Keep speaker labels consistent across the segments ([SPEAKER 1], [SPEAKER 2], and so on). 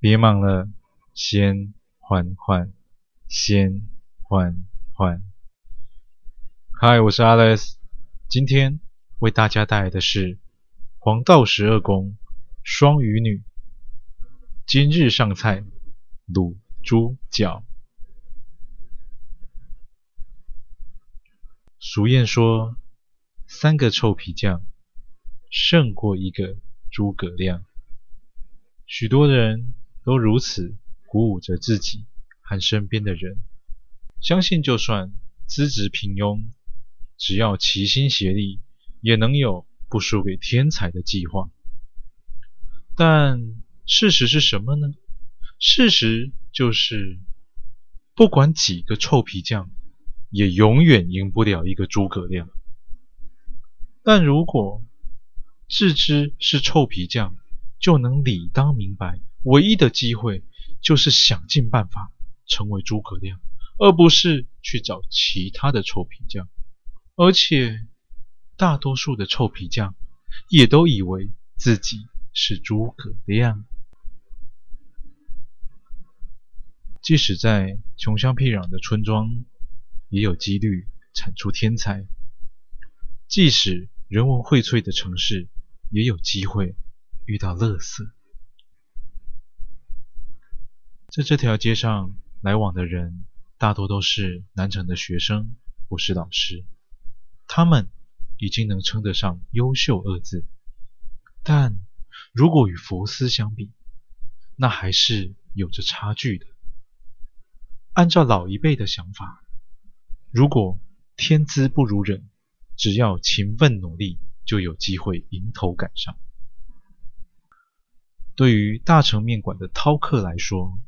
[SPEAKER 1] 别忙了，先缓缓，先缓缓。嗨，我是 Alex，今天为大家带来的是黄道十二宫双鱼女。今日上菜，卤猪脚。俗谚说，三个臭皮匠胜过一个诸葛亮。许多人都如此鼓舞着自己和身边的人，相信就算资质平庸。只要齐心协力，也能有不输给天才的计划。但事实是什么呢？事实就是，不管几个臭皮匠，也永远赢不了一个诸葛亮。但如果自知是臭皮匠，就能理当明白，唯一的机会就是想尽办法成为诸葛亮，而不是去找其他的臭皮匠。而且，大多数的臭皮匠也都以为自己是诸葛亮。即使在穷乡僻壤的村庄，也有几率产出天才；即使人文荟萃的城市，也有机会遇到乐色。在这条街上来往的人，大多都是南城的学生或是老师。他们已经能称得上优秀二字，但如果与佛斯相比，那还是有着差距的。按照老一辈的想法，如果天资不如人，只要勤奋努力，就有机会迎头赶上。对于大成面馆的饕客来说，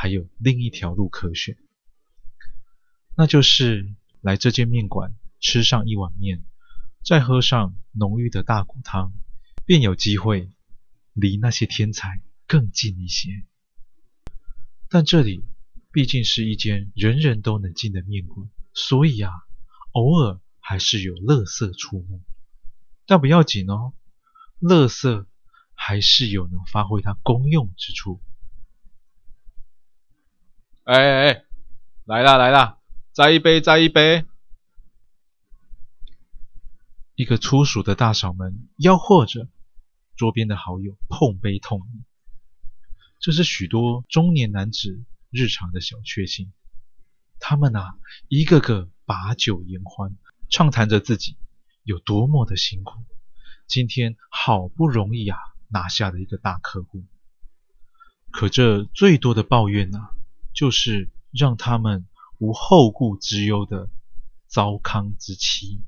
[SPEAKER 1] 还有另一条路可选，那就是来这间面馆。吃上一碗面，再喝上浓郁的大骨汤，便有机会离那些天才更近一些。但这里毕竟是一间人人都能进的面馆，所以啊，偶尔还是有垃圾出没。但不要紧哦，垃圾还是有能发挥它功用之处。哎哎哎，来啦来啦，再一杯再一杯。一个粗俗的大嗓门吆喝着，桌边的好友碰杯痛饮。这是许多中年男子日常的小确幸。他们啊，一个个把酒言欢，畅谈着自己有多么的辛苦。今天好不容易啊，拿下了一个大客户。可这最多的抱怨啊，就是让他们无后顾之忧的糟糠之妻。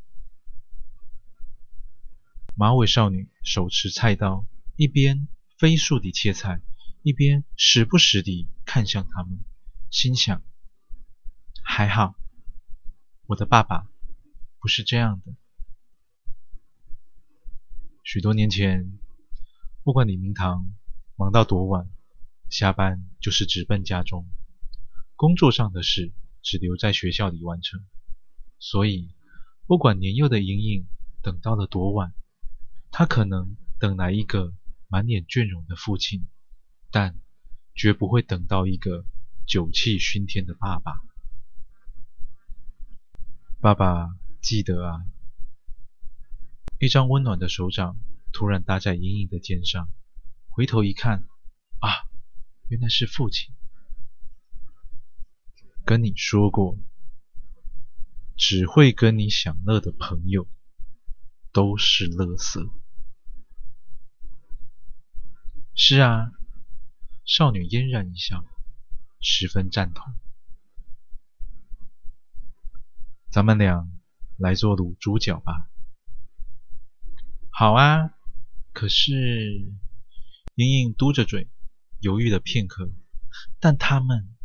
[SPEAKER 1] 马尾少女手持菜刀，一边飞速地切菜，一边时不时地看向他们，心想：还好，我的爸爸不是这样的。许多年前，不管李明堂忙到多晚，下班就是直奔家中，工作上的事只留在学校里完成。所以，不管年幼的莹莹等到了多晚。他可能等来一个满脸倦容的父亲，但绝不会等到一个酒气熏天的爸爸。爸爸记得啊，一张温暖的手掌突然搭在莹莹的肩上，回头一看，啊，原来是父亲。跟你说过，只会跟你享乐的朋友都是垃圾。是啊，少女嫣然一笑，十分赞同。咱们俩来做卤猪脚吧。好啊，可是莹莹嘟着嘴，犹豫了片刻，但他们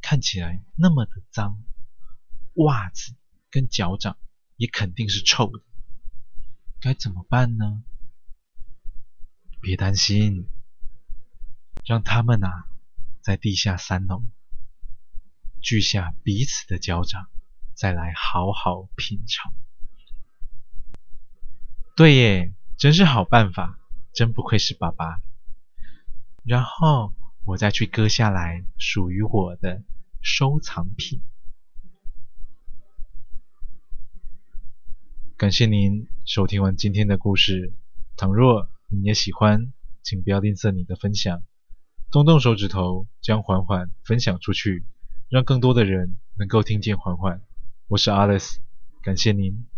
[SPEAKER 1] 看起来那么的脏，袜子跟脚掌也肯定是臭的，该怎么办呢？别担心。让他们啊，在地下三楼锯下彼此的脚掌，再来好好品尝。对耶，真是好办法，真不愧是爸爸。然后我再去割下来属于我的收藏品。感谢您收听完今天的故事。倘若你也喜欢，请不要吝啬你的分享，动动手指头将缓缓分享出去，让更多的人能够听见缓缓。我是 Alice，感谢您。